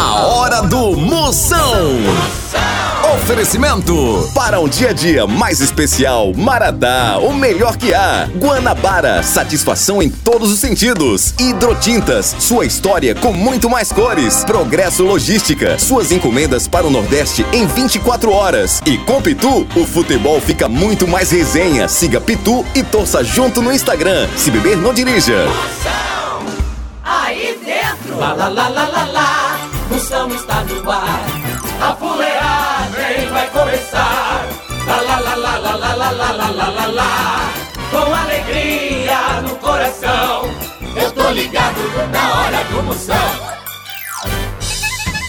A hora do Moção. Oferecimento para um dia a dia mais especial, Maratá, o melhor que há. Guanabara, satisfação em todos os sentidos. Hidrotintas, sua história com muito mais cores. Progresso Logística, suas encomendas para o Nordeste em 24 horas. E com Pitu, o futebol fica muito mais resenha. Siga Pitu e torça junto no Instagram. Se beber, não dirija. Aí dentro, lá lá lá lá lá lá, Moção está no ar. A fuleagem vai começar. Lá lá lá lá lá lá lá lá lá lá lá lá. Com alegria no coração, eu tô ligado na hora do Moção.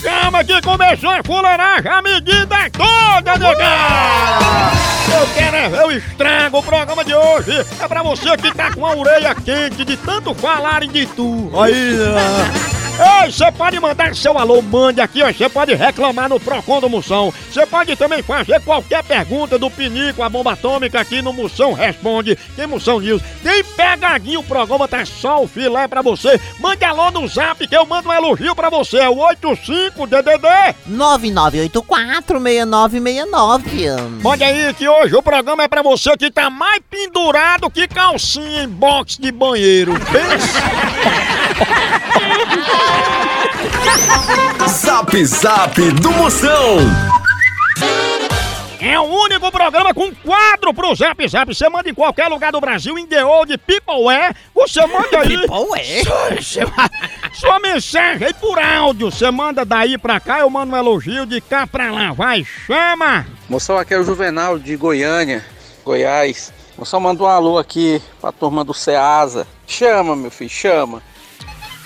Chama que começou a fuleiragem, a medida é toda, negada! Eu quero é ver o estrago, o programa de hoje é pra você que tá com a orelha quente de tanto falarem de tu. Aí, ó. Ei, você pode mandar seu alô, mande aqui, ó. Você pode reclamar no Procon do Moção. Você pode também fazer qualquer pergunta do Pinico, a bomba atômica aqui no Moção Responde. Tem Moção News. Tem pegadinho, o programa tá só o filé pra você. Mande alô no zap que eu mando um elogio pra você. É o 85DDD. 99846969. Mande aí que hoje o programa é pra você que tá mais pendurado que calcinha em box de banheiro. Pensa. Zap Zap do Moção. É o único programa com quadro pro Zap Zap. Você manda em qualquer lugar do Brasil, em The Old People é. Você manda aí. People é? Sua, sua mensagem aí por áudio. Você manda daí pra cá, eu mando um elogio de cá pra lá. Vai, chama! Moção, aqui é o Juvenal de Goiânia, Goiás. Moção, manda um alô aqui pra turma do Ceasa. Chama, meu filho, chama.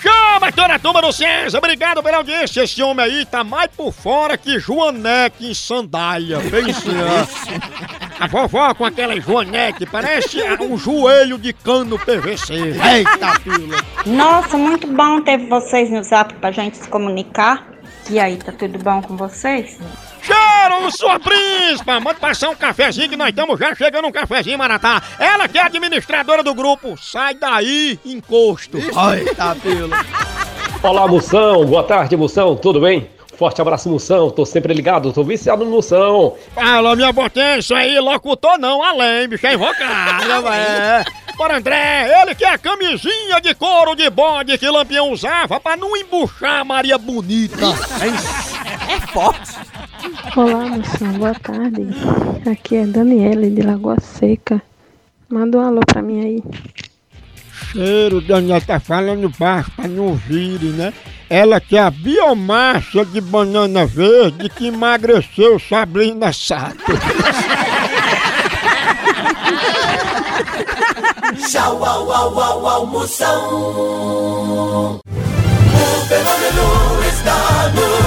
Chama toda a turma do César, obrigado pela audiência. Esse homem aí tá mais por fora que Joanete em sandália. Pense. A vovó com aquela Joanete parece um joelho de cano PVC. Eita, fila. Nossa, muito bom ter vocês no zap pra gente se comunicar. E aí, tá tudo bom com vocês? Cheiro, sua príncipa! Manda passar um cafezinho que nós estamos já chegando um cafezinho, Maratá. Ela que é administradora do grupo. Sai daí, encosto. Eita, fila. Olá, Moção. Boa tarde, Moção. Tudo bem? Forte abraço, Moção. Tô sempre ligado, tô viciado no Moção. Fala, minha potência aí, locutor não, além, bicho, é invocado, velho. Bora, André, ele que é a camisinha de couro de bode que Lampião usava pra não embuchar a Maria Bonita. É forte. Olá, moção, boa tarde. Aqui é Daniele de Lagoa Seca. Manda um alô pra mim aí. Cheiro, Daniel tá falando baixo pra não ouvir, né? Ela que é a biomassa de banana verde que emagreceu Sabrina Sato. Tchau, au, au, au, au, Moção. O fenômeno está no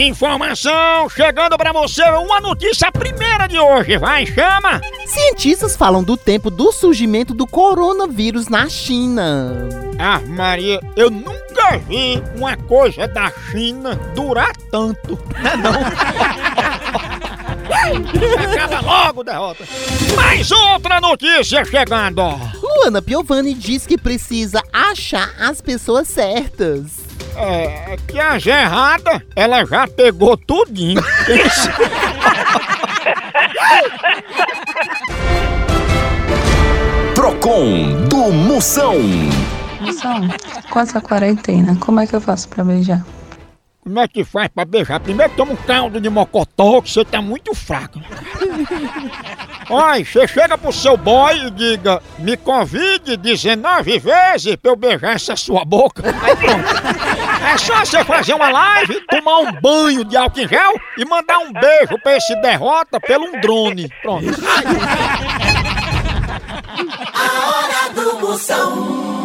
Informação chegando pra você, uma notícia primeira de hoje, vai, chama! Cientistas falam do tempo do surgimento do coronavírus na China. Ah, Maria, eu nunca vi uma coisa da China durar tanto, né não? Acaba logo, derrota! Mais outra notícia chegando! Luana Piovani diz que precisa achar as pessoas certas. É, que as erradas, ela já pegou tudinho. Procon do Moção. Moção, com essa quarentena, como é que eu faço pra beijar? Como é que faz pra beijar? Primeiro toma um caldo de mocotó, que você tá muito fraco. Olha, você chega pro seu boy e diga, me convide 19 vezes pra eu beijar essa sua boca. Aí pronto. É só você fazer uma live, tomar um banho de álcool em gel e mandar um beijo pra esse derrota pelo um drone. Pronto. A hora do Moção.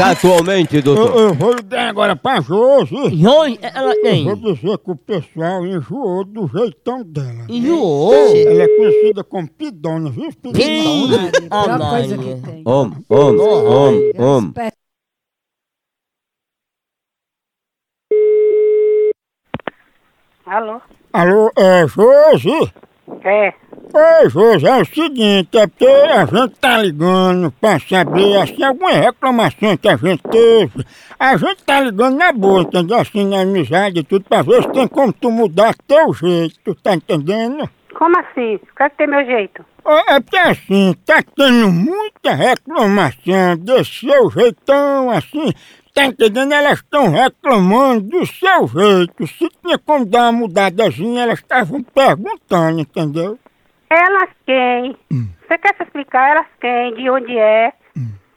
Atualmente, Eu, doutor. eu vou ligar agora pra Josi. Josi, ela Eu tem. vou dizer que o pessoal enjoou do jeitão dela. Enjoou? Ela é conhecida como Pidona, viu? Pidona. Ah, Homem, homem, homem, homem. Alô? Alô, é Josi? É. Oi, Josi, é o seguinte, é porque a gente tá ligando pra saber, assim, alguma reclamação que a gente teve. A gente tá ligando na boa, entendeu? Assim, na amizade e tudo, pra ver se tem como tu mudar teu jeito, tá entendendo? Como assim? Qual é que tem meu jeito? É é porque assim, tá tendo muita reclamação desse seu jeitão, assim, tá entendendo? Elas estão reclamando do seu jeito. Se tinha como dar uma mudadazinha, elas estavam perguntando, entendeu? Elas quem? Você quer se explicar? Elas quem? De onde é?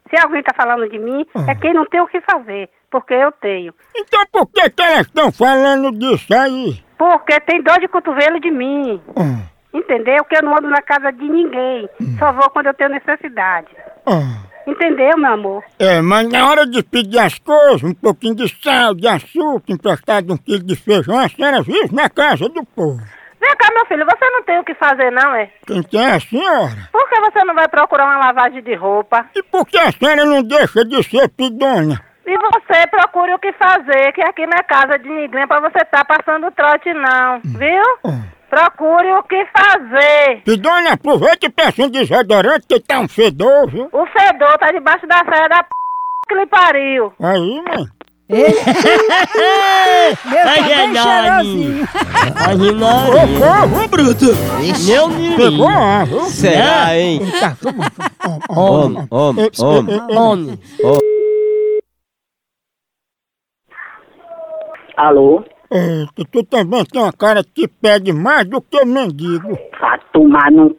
Se alguém tá falando de mim, é quem não tem o que fazer. Porque eu tenho. Então por que, que elas estão falando disso aí? Porque tem dor de cotovelo de mim. Ah, Entendeu? Que eu não ando na casa de ninguém. Só vou quando eu tenho necessidade. ah. Entendeu, meu amor? É, mas na hora de pedir as coisas, um pouquinho de sal, de açúcar, emprestado um quilo de feijão, a senhora vive na casa do povo. Vem cá, meu filho, você não tem o que fazer, não, é? Quem tem é a senhora. Por que você não vai procurar uma lavagem de roupa? E por que a senhora não deixa de ser pidona? E você procure o que fazer, que aqui não é casa de ninguém pra você estar passando trote, não. Viu? Procure o que fazer. Pidona, aproveita e peça um desodorante que tá um fedor, viu? O fedor tá debaixo da saia da p que lhe pariu. Aí, mãe. Ai, é cheirosinho. Ai, não. Socorro, bruto! Meu menino. Pegou a, viu? Será, hein? Tá. Homem, homem, homem. Homem. Alô? Eita, tu também tem uma cara que pede mais do que mendigo. Vai tomar no c...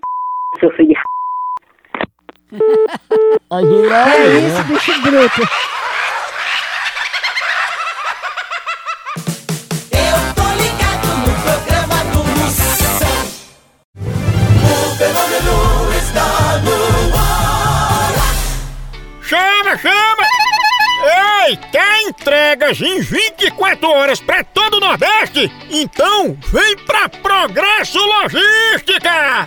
seu filho de Ai, não. É isso, bicho bruto. Ei, quer entregas em 24 horas pra todo o Nordeste? Então vem pra Progresso Logística!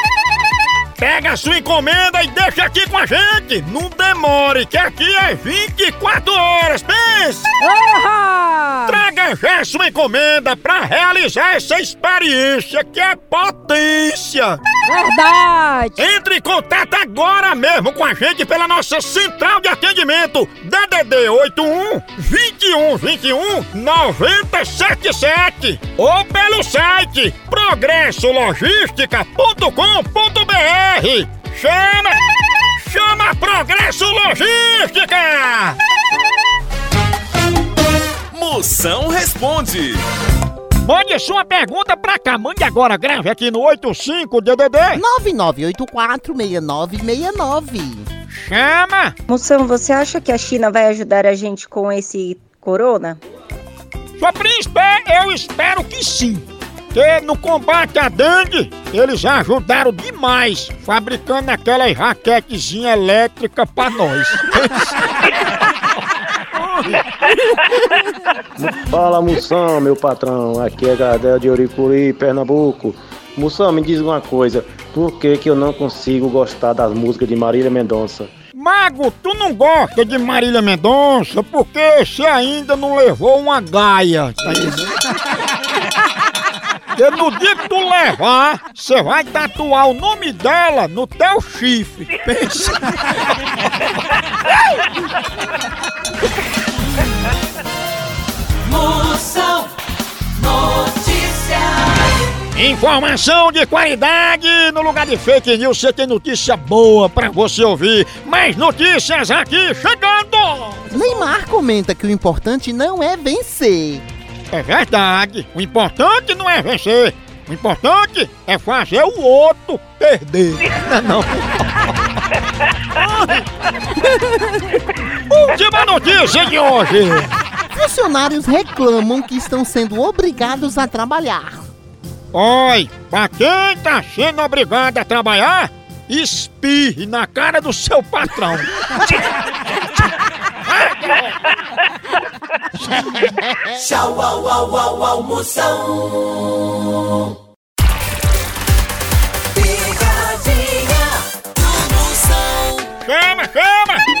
Pega a sua encomenda e deixa aqui com a gente. Não demore, que aqui é 24 horas. Pense! Traga já sua encomenda para realizar essa experiência que é potência. Verdade! Entre em contato agora mesmo com a gente pela nossa central de atendimento DDD 81 21 21 977 ou pelo site progressologística.com.br. Chama! Chama Progresso Logística! Moção responde. Mande sua pergunta pra cá, mande agora, grave aqui no 85DDD 99846969. Chama! Moção, você acha que a China vai ajudar a gente com esse corona? Sua príncipe, eu espero que sim. Que no combate à dengue, eles ajudaram demais, fabricando aquelas raquetezinha elétrica pra nós. Fala Moção, meu patrão. Aqui é Gardel de Oricuri, Pernambuco. Moção, me diz uma coisa. Por que, que eu não consigo gostar das músicas de Marília Mendonça? Mago, tu não gosta de Marília Mendonça porque você ainda não levou uma gaia. Tá? Porque no dia que tu levar, você vai tatuar o nome dela no teu chifre. Pensa. Moção Notícias. Informação de qualidade no lugar de fake news. Você tem notícia boa pra você ouvir. Mais notícias aqui chegando. Neymar comenta que o importante não é vencer. É verdade. O importante não é vencer. O importante é fazer o outro perder. Não, não. Última notícia de hoje. Funcionários reclamam que estão sendo obrigados a trabalhar. Oi, pra quem tá sendo obrigado a trabalhar, espirre na cara do seu patrão. Tchau, au, au, au, au, Moção. Picadinha do Moção. Chama, chama!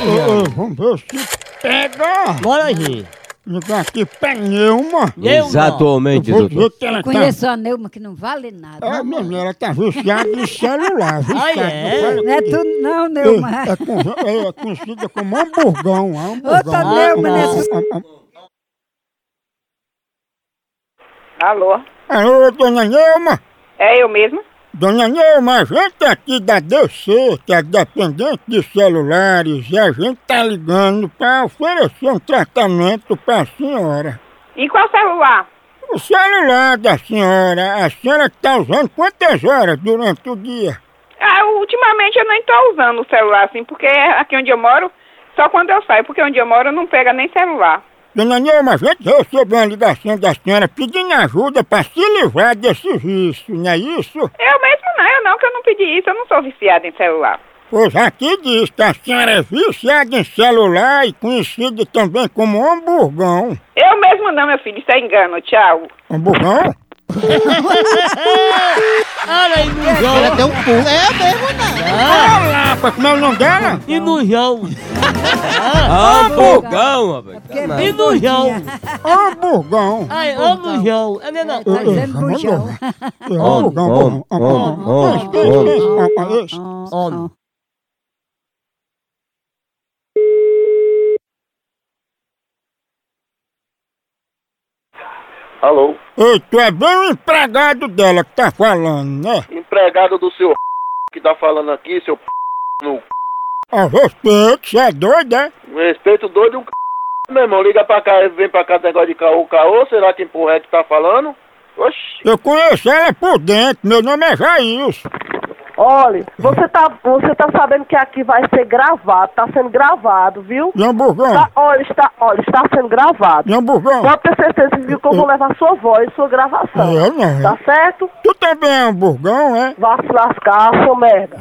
Ô, ô, vamos ver se pega. Bora aí. Ligar aqui pneuma. Exatamente, Eu vou doutor. dizer que ela Eu tá... conheço a Neuma que não vale nada. É, menina, ela tá viciada em celular, viu? Ah, Tá? é? Fala Não é que- tu não, Neuma. É, é con- é conhecida como hamburgão. hamburgão. Outra Neuma, né? Alô? Alô, dona Neuma? É eu mesma? Dona Neuma, a gente aqui da DC, que é dependente de celulares, e a gente tá ligando pra oferecer um tratamento pra senhora. E qual celular? O celular da senhora, a senhora tá usando quantas horas durante o dia? Ah, ultimamente eu nem tô usando o celular assim, porque aqui onde eu moro, só quando eu saio, porque onde eu moro não pega nem celular. Dona Neuma, a gente recebeu uma ligação da senhora pedindo ajuda pra se livrar desse vício, não é isso? Eu mesmo não, eu não, que eu não pedi isso, eu não sou viciada em celular. Pois aqui diz que a senhora é viciada em celular e conhecida também como hamburgão. Eu mesmo não, meu filho, isso é engano, tchau. Hamburgão? Olha aí, Nujão. Ela deu um pulo. É mesmo, não. Olá, pra como é o nome dela? E Nujão. Hamburgão, rapaz. E Nujão. Hamburgão. Ai, ô Nujão. É não. Tá dizendo bujão. Alô? Ei, tu é bem o empregado dela que tá falando, né? Empregado do seu que tá falando aqui, seu no A respeito, você é doido, é? respeito doido um meu irmão, liga pra cá, vem pra cá negócio de caô, caô, será que porra é que tá falando? Oxi. Eu conheço ela por dentro, meu nome é Jailson. Olha, você tá, você tá sabendo que aqui vai ser gravado, tá sendo gravado, viu? Hamburgão? Tá, olha, está, olha, está sendo gravado. Hamburgão? Pode ter certeza, viu, que eu vou levar sua voz, sua gravação. Eu não. Tá certo? Tu também é hamburgão, é? Vá se lascar, sua merda.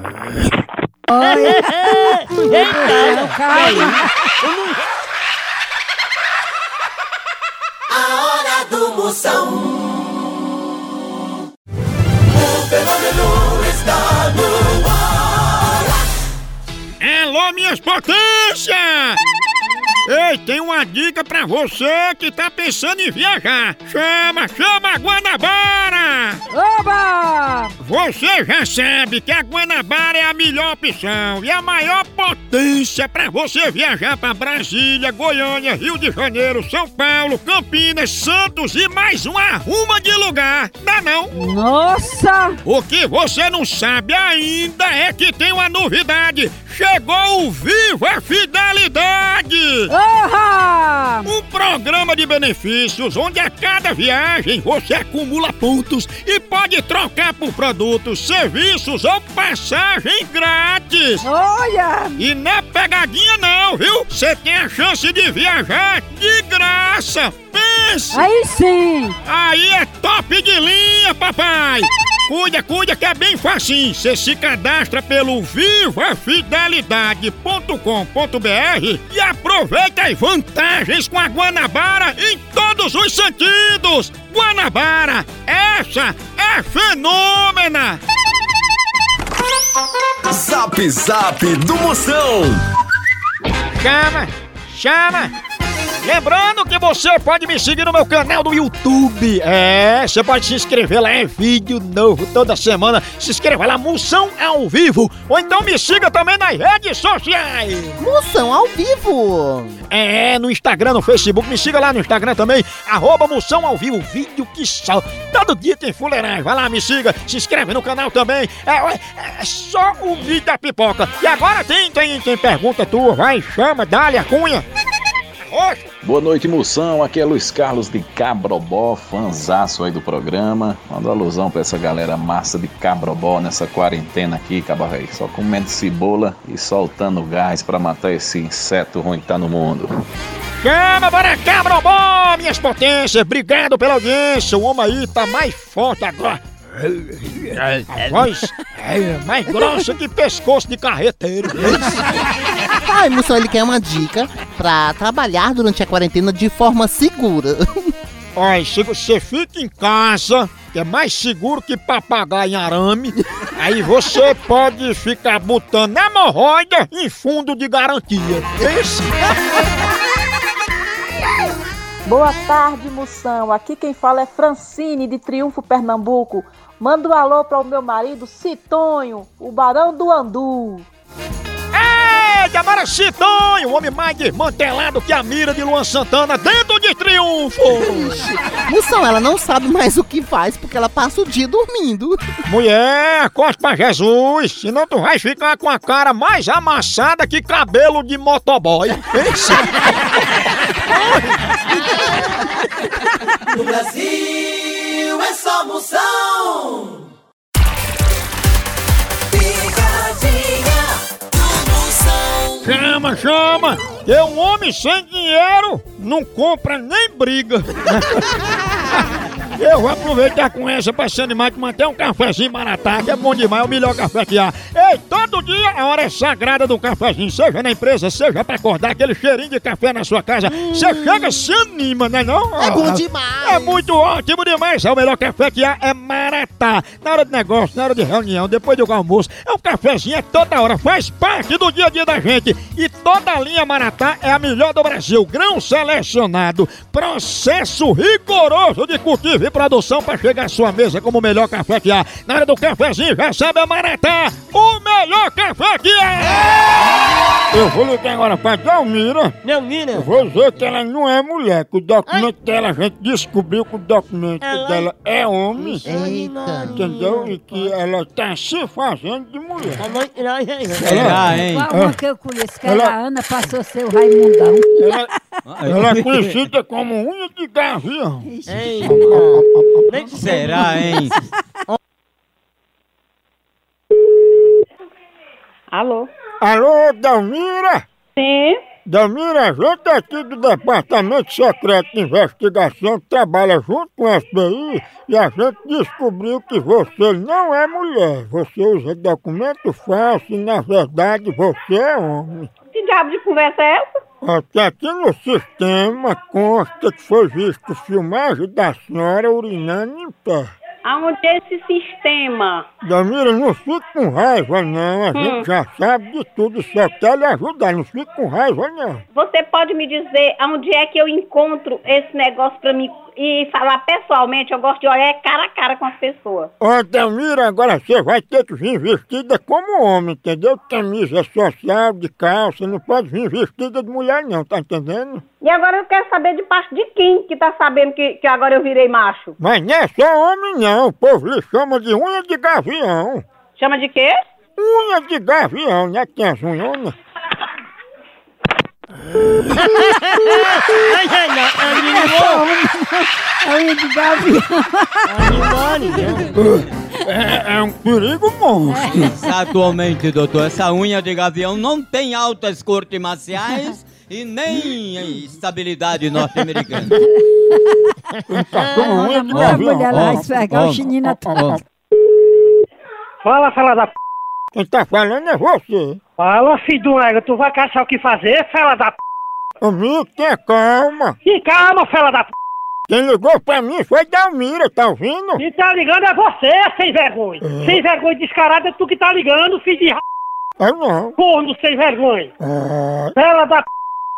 A hora do Moção. O fenômeno está no ar. Alô, minhas potências! Ei, tem uma dica pra você que tá pensando em viajar. Chama, chama a Guanabara! Oba! Você já sabe que a Guanabara é a melhor opção e a maior potência pra você viajar pra Brasília, Goiânia, Rio de Janeiro, São Paulo, Campinas, Santos e mais uma arruma de lugar. Dá não? Nossa! O que você não sabe ainda é que tem uma novidade. Chegou o Viva Fidelidade! Orra! Um programa de benefícios onde a cada viagem você acumula pontos e pode trocar por produtos, serviços ou passagem grátis. Olha! E não é pegadinha não, viu? Você tem a chance de viajar de graça. Aí sim! Aí é top de linha, papai! Cuida, cuida que é bem facinho. Você se cadastra pelo vivafidelidade.com.br e aproveita as vantagens com a Guanabara em todos os sentidos. Guanabara, essa é fenômena! Zap Zap do Moção. Chama, chama. Lembrando que você pode me seguir no meu canal do YouTube. É, você pode se inscrever lá, é vídeo novo toda semana. Se inscreva lá, Moção ao vivo. Ou então me siga também nas redes sociais. Moção ao vivo. É, no Instagram, no Facebook, me siga lá no Instagram também, arroba Moção ao vivo, vídeo que só. Todo dia tem fuleiragem, vai lá, me siga, se inscreve no canal também. É, é, é só o vídeo da pipoca. E agora tem, tem, tem pergunta tua, vai, chama, dá-lhe a cunha. Oxe. Boa noite, Moção. Aqui é Luiz Carlos de Cabrobó, fanzaço aí do programa. Manda alusão pra essa galera massa de Cabrobó nessa quarentena aqui, cabarrei. Só comendo cebola e soltando gás pra matar esse inseto ruim que tá no mundo. Chama, bora cá, Brobó, minhas potências, obrigado pela audiência. O homem aí tá mais forte agora. A voz é mais grossa que pescoço de carreteiro. Ai, moção, ele quer uma dica pra trabalhar durante a quarentena de forma segura. Olha, se você fica em casa, que é mais seguro que papagaio em arame, aí você pode ficar botando hemorroida em fundo de garantia. Esse... Boa tarde, Moção. Aqui quem fala é Francine, de Triunfo, Pernambuco. Manda um alô para o meu marido, Citonho, o Barão do Andu. Eita, bora Citonho, o homem mais desmantelado que a mira de Luan Santana dentro de Triunfo. Moção, ela não sabe mais o que faz porque ela passa o dia dormindo. Mulher, corte pra Jesus, senão tu vai ficar com a cara mais amassada que cabelo de motoboy. Esse... No Brasil é só moção. Picadinha do moção. Chama, chama! Que um homem sem dinheiro não compra nem briga. Eu vou aproveitar com essa pra se animar que manter um cafezinho maratá, que é bom demais, é o melhor café que há. Ei, todo dia a hora é sagrada do cafezinho, seja na empresa, seja pra acordar aquele cheirinho de café na sua casa. Você chega, se anima, né não? É bom demais. É muito ótimo demais, é o melhor café que há, é maratá. De negócio, na hora de reunião, depois do almoço, é um cafezinho, é toda hora, faz parte do dia a dia da gente. E toda a linha maratá é a melhor do Brasil, grão selecionado, processo rigoroso de cultivo e produção para chegar à sua mesa como o melhor café que há. Na hora do cafezinho, já sabe a Maratá, o melhor café que há! Eu vou ligar agora pra Dalmira. Dalmira? Eu vou dizer que ela não é mulher, que o documento dela, a gente descobriu que o documento Ela- dela é homem. Eita. Entendeu? E que ela tá se fazendo de mulher. Será, hein? Igual uma que eu conheço, que Ela- a Ana, passou a ser o Raimundão. Ela, ela é conhecida como unha de gavião. Será, hein? Alô? Alô, Dalmira? Sim? Dalmira, a gente aqui do Departamento Secreto de Investigação trabalha junto com a FBI e a gente descobriu que você não é mulher. Você usa documento falso e na verdade você é homem. Que diabo de conversa é essa? Que aqui no sistema consta que foi visto filmagem da senhora urinando em pé. Aonde esse sistema? Damira, não fique com raiva não, a Hum. gente já sabe de tudo, só quer lhe ajudar, não fique com raiva não. Você pode me dizer aonde é que eu encontro esse negócio pra mim e falar pessoalmente? Eu gosto de olhar cara a cara com as pessoas. Ó, Damira, agora você vai ter que vir vestida como homem, entendeu? Camisa social, de calça, não pode vir vestida de mulher não, tá entendendo? E agora eu quero saber de parte de quem que tá sabendo que, que agora eu virei macho. Mas não é só homem não, o povo lhe chama de unha de gavião. Chama de quê? Unha de gavião, né? Que tem as unhonas. Ai, ai, não, é de gavião. É, é um perigo monstro. Exatamente, doutor. Essa unha de gavião não tem altas cortes marciais e nem estabilidade norte-americana. Tá. Fala, fela da p. Quem tá falando é você. Fala, filho uma égua, tu vai caçar o que fazer, fela da p. Amigo, tenha calma. E calma, fela da p. Quem ligou pra mim foi Dalmira, tá ouvindo? Quem tá ligando é você, sem vergonha. Sem vergonha descarada é tu que tá ligando, filho de r... Eu não. Corno sem vergonha. Ah, Fela da p.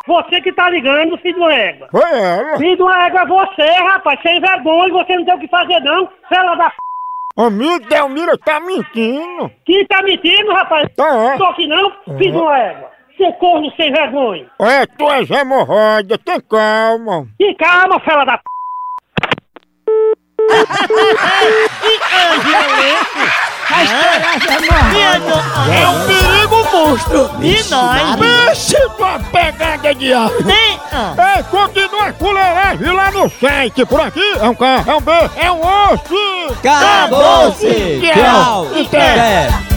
Você que tá ligando, filho de uma égua. foi ela. Filho de uma égua é você, rapaz, sem vergonha, você não tem o que fazer não, fela da p. Amigo, Dalmira tá mentindo. Quem tá mentindo, rapaz? Tá. Não tô aqui não, filho de uma égua. Seu corno sem vergonha. É tuas hemorroidas, tem calma. E calma, fela da p. É um perigo monstro. E nós? Vixe, tua pegada de ar. Ei, continua a fuleiragem lá no site. Por aqui é um K, é um B, é um osso. Acabou-se! Tchau. Tchau!